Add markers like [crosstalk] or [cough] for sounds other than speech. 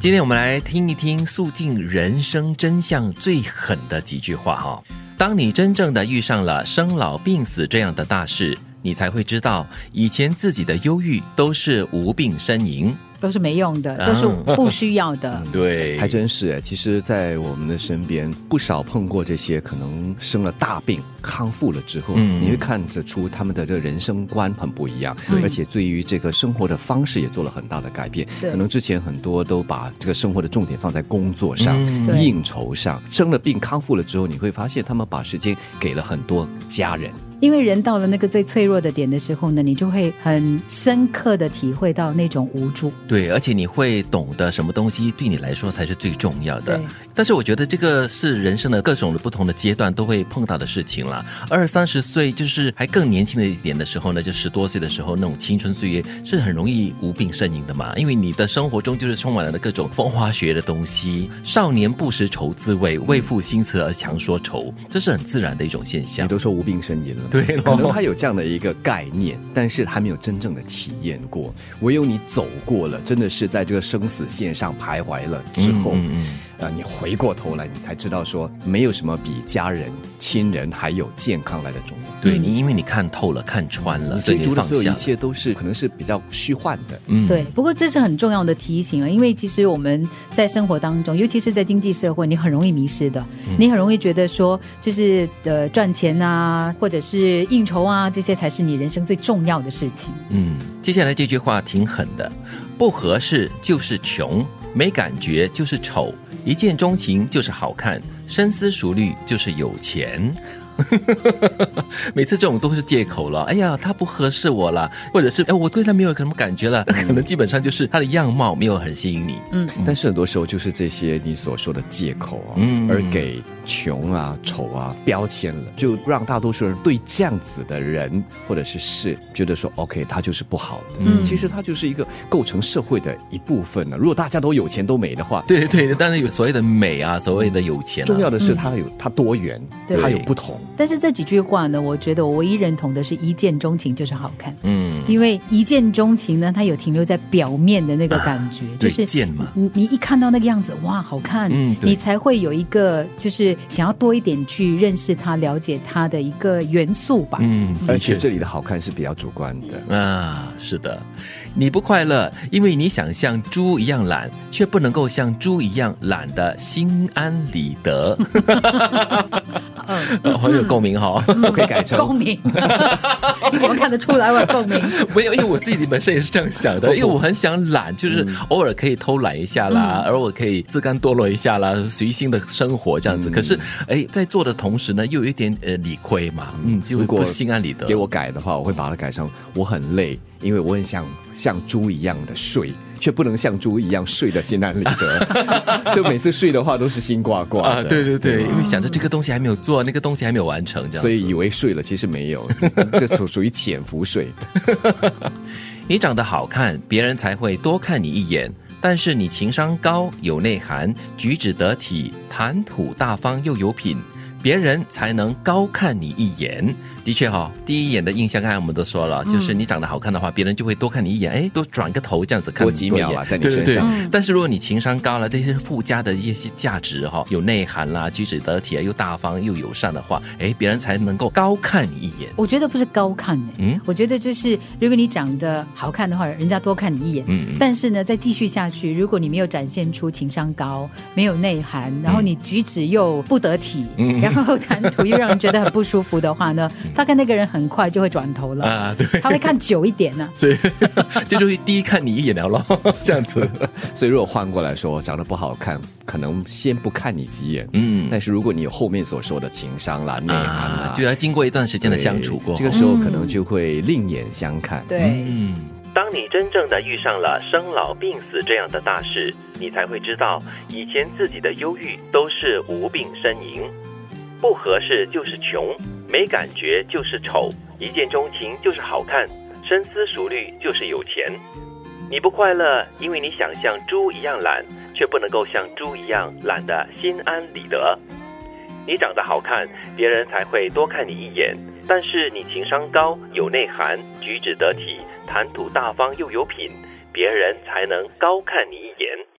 今天我们来听一听诉尽人生真相最狠的几句话哈。当你真正的遇上了生老病死这样的大事，你才会知道以前自己的忧郁都是无病呻吟。都是没用的，都是不需要的。[laughs] 对，还真是哎。其实，在我们的身边，不少碰过这些可能生了大病康复了之后，你会看得出他们的这个人生观很不一样，而且对于这个生活的方式也做了很大的改变。可能之前很多都把这个生活的重点放在工作上、应酬上，生了病康复了之后，你会发现他们把时间给了很多家人。因为人到了那个最脆弱的点的时候呢，你就会很深刻的体会到那种无助。对，而且你会懂得什么东西对你来说才是最重要的。但是我觉得这个是人生的各种的不同的阶段都会碰到的事情了。二三十岁就是还更年轻的一点的时候呢，就十多岁的时候那种青春岁月是很容易无病呻吟的嘛。因为你的生活中就是充满了各种风花雪月的东西。少年不识愁滋味，为赋新词而强说愁，这是很自然的一种现象。你都说无病呻吟了。对，可能他有这样的一个概念，但是还没有真正的体验过。唯有你走过了，真的是在这个生死线上徘徊了之后。啊，你回过头来，你才知道说，没有什么比家人、亲人还有健康来的重要。对你，因为你看透了、看穿了，所以你所有一切都是可能是比较虚幻的。嗯，对。不过这是很重要的提醒啊，因为其实我们在生活当中，尤其是在经济社会，你很容易迷失的。你很容易觉得说，就是呃赚钱啊，或者是应酬啊，这些才是你人生最重要的事情。嗯，接下来这句话挺狠的，不合适就是穷，没感觉就是丑。一见钟情就是好看，深思熟虑就是有钱。[laughs] 每次这种都是借口了。哎呀，他不合适我了，或者是哎，我对他没有什么感觉了，可能基本上就是他的样貌没有很吸引你。嗯，但是很多时候就是这些你所说的借口啊，嗯，而给穷啊、丑啊标签了，就让大多数人对这样子的人或者是事觉得说，OK，他就是不好的。嗯，其实他就是一个构成社会的一部分呢。如果大家都有钱都美的话，对 [laughs] 对对，但是有所谓的美啊，所谓的有钱，重要的是他有他多元，他有不同。但是这几句话呢，我觉得我唯一认同的是一见钟情就是好看。嗯，因为一见钟情呢，它有停留在表面的那个感觉，就是见嘛。你你一看到那个样子，哇，好看，嗯，你才会有一个就是想要多一点去认识他、了解他的一个元素吧。嗯，而且这里的好看是比较主观的啊，是的。你不快乐，因为你想像猪一样懒，却不能够像猪一样懒得心安理得。[laughs] 嗯，很有共鸣哈，[laughs] 可以改成共鸣。你 [laughs] 怎么看得出来我有共鸣？[laughs] 没有，因为我自己本身也是这样想的，因为我很想懒，就是偶尔可以偷懒一下啦，而我可以自甘堕落一下啦，随心的生活这样子。可是，哎，在做的同时呢，又有一点呃理亏嘛，嗯，就不心安理得。给我改的话，我会把它改成我很累。因为我很想像猪一样的睡，却不能像猪一样睡得心安理得。[laughs] 就每次睡的话都是心挂挂的。对对对，因为想着这个东西还没有做，那个东西还没有完成，这样。所以以为睡了，其实没有，[laughs] 这属属于潜伏睡。[laughs] 你长得好看，别人才会多看你一眼；但是你情商高，有内涵，举止得体，谈吐大方又有品，别人才能高看你一眼。的确哈，第一眼的印象，刚才我们都说了，就是你长得好看的话，别人就会多看你一眼，哎，多转个头这样子看多几秒啊，在你身上。但是如果你情商高了，这些附加的一些价值哈，有内涵啦，举止得体啊，又大方又友善的话，哎，别人才能够高看你一眼。我觉得不是高看呢，嗯，我觉得就是如果你长得好看的话，人家多看你一眼。嗯。但是呢，再继续下去，如果你没有展现出情商高，没有内涵，然后你举止又不得体，然后谈吐又让人觉得很不舒服的话呢？他跟那个人很快就会转头了。啊，对，他会看久一点呢，[laughs] 所以这就是第一看你一眼了咯，[laughs] 这样子。所以如果换过来说，长得不好看，可能先不看你几眼，嗯，但是如果你有后面所说的情商啦、内涵啦，就要经过一段时间的相处过，这个时候可能就会另眼相看。对，嗯，当你真正的遇上了生老病死这样的大事，你才会知道以前自己的忧郁都是无病呻吟，不合适就是穷。没感觉就是丑，一见钟情就是好看，深思熟虑就是有钱。你不快乐，因为你想像猪一样懒，却不能够像猪一样懒得心安理得。你长得好看，别人才会多看你一眼；但是你情商高，有内涵，举止得体，谈吐大方又有品，别人才能高看你一。